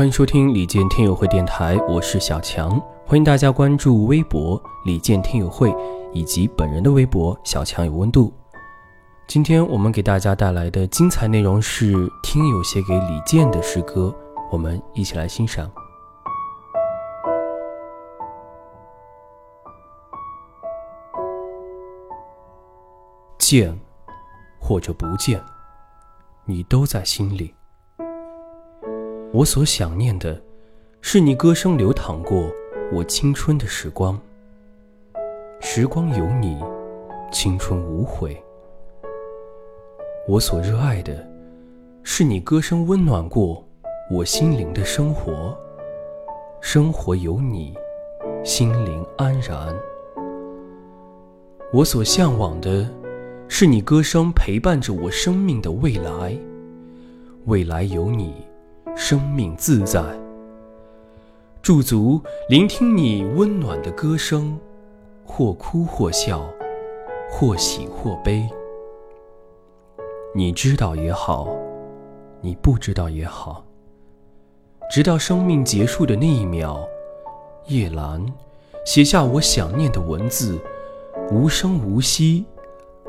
欢迎收听李健听友会电台，我是小强。欢迎大家关注微博李健听友会以及本人的微博小强有温度。今天我们给大家带来的精彩内容是听友写给李健的诗歌，我们一起来欣赏。见，或者不见，你都在心里。我所想念的，是你歌声流淌过我青春的时光。时光有你，青春无悔。我所热爱的，是你歌声温暖过我心灵的生活。生活有你，心灵安然。我所向往的，是你歌声陪伴着我生命的未来。未来有你。生命自在，驻足聆听你温暖的歌声，或哭或笑，或喜或悲。你知道也好，你不知道也好，直到生命结束的那一秒，夜阑写下我想念的文字，无声无息，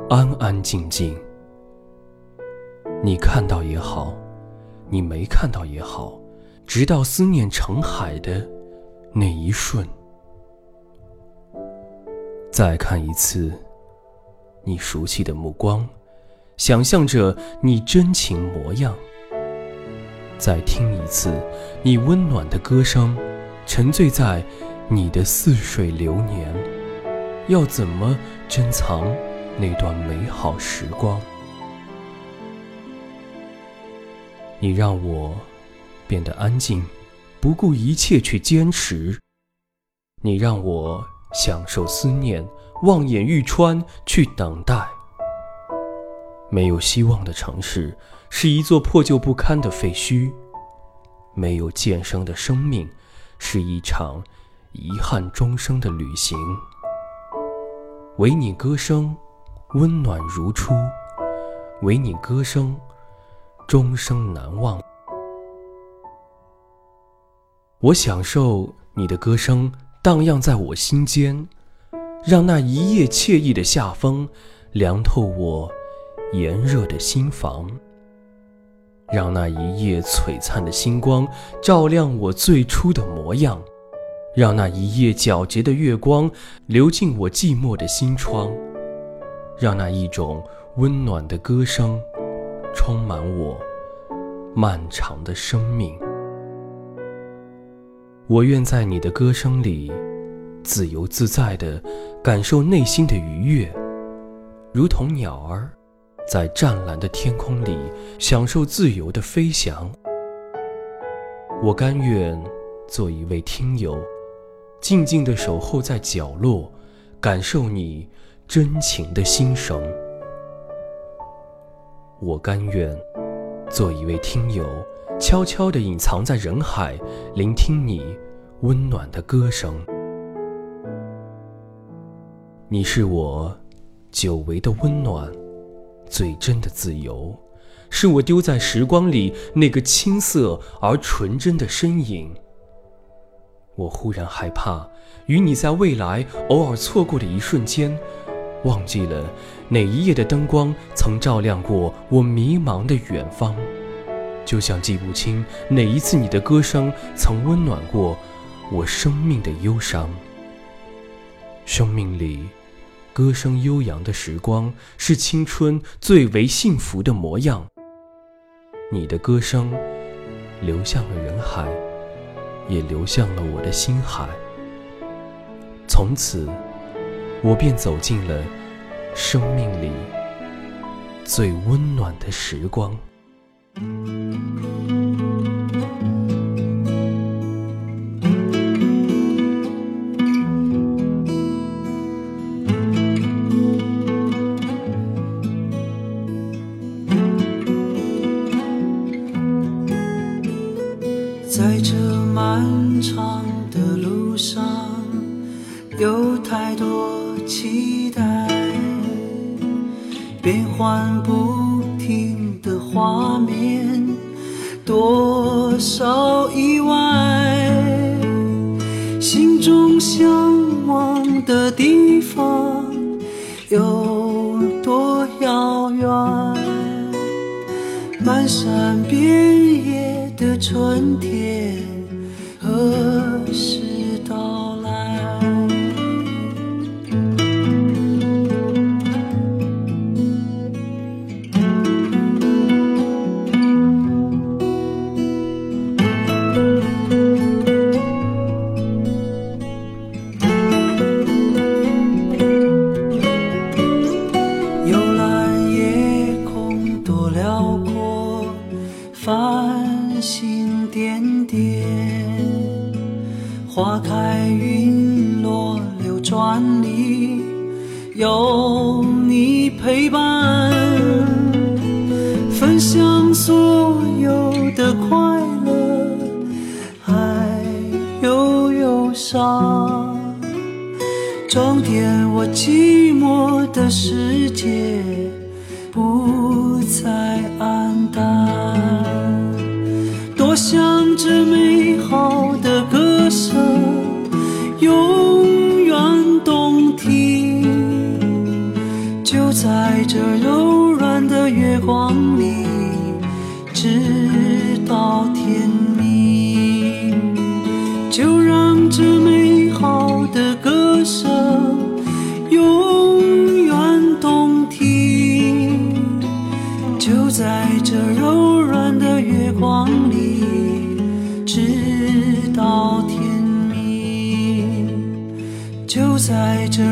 安安静静。你看到也好。你没看到也好，直到思念成海的那一瞬，再看一次你熟悉的目光，想象着你真情模样。再听一次你温暖的歌声，沉醉在你的似水流年。要怎么珍藏那段美好时光？你让我变得安静，不顾一切去坚持。你让我享受思念，望眼欲穿去等待。没有希望的城市是一座破旧不堪的废墟，没有渐生的生命是一场遗憾终生的旅行。唯你歌声温暖如初，唯你歌声。终生难忘。我享受你的歌声荡漾在我心间，让那一夜惬意的夏风凉透我炎热的心房，让那一夜璀璨的星光照亮我最初的模样，让那一夜皎洁的月光流进我寂寞的心窗，让那一种温暖的歌声。充满我漫长的生命，我愿在你的歌声里自由自在地感受内心的愉悦，如同鸟儿在湛蓝的天空里享受自由的飞翔。我甘愿做一位听友，静静地守候在角落，感受你真情的心声。我甘愿做一位听友，悄悄地隐藏在人海，聆听你温暖的歌声。你是我久违的温暖，最真的自由，是我丢在时光里那个青涩而纯真的身影。我忽然害怕，与你在未来偶尔错过的一瞬间。忘记了哪一夜的灯光曾照亮过我迷茫的远方，就像记不清哪一次你的歌声曾温暖过我生命的忧伤。生命里，歌声悠扬的时光是青春最为幸福的模样。你的歌声流向了人海，也流向了我的心海。从此。我便走进了生命里最温暖的时光。在这漫长的路上，有太多。期待变换不停的画面多少意外心中向往的地方有多遥远？漫山遍野的春天何时万里有你陪伴，分享所有的快乐，还有忧伤。装点我寂寞的世界，不再黯淡。多想这美好的歌在这。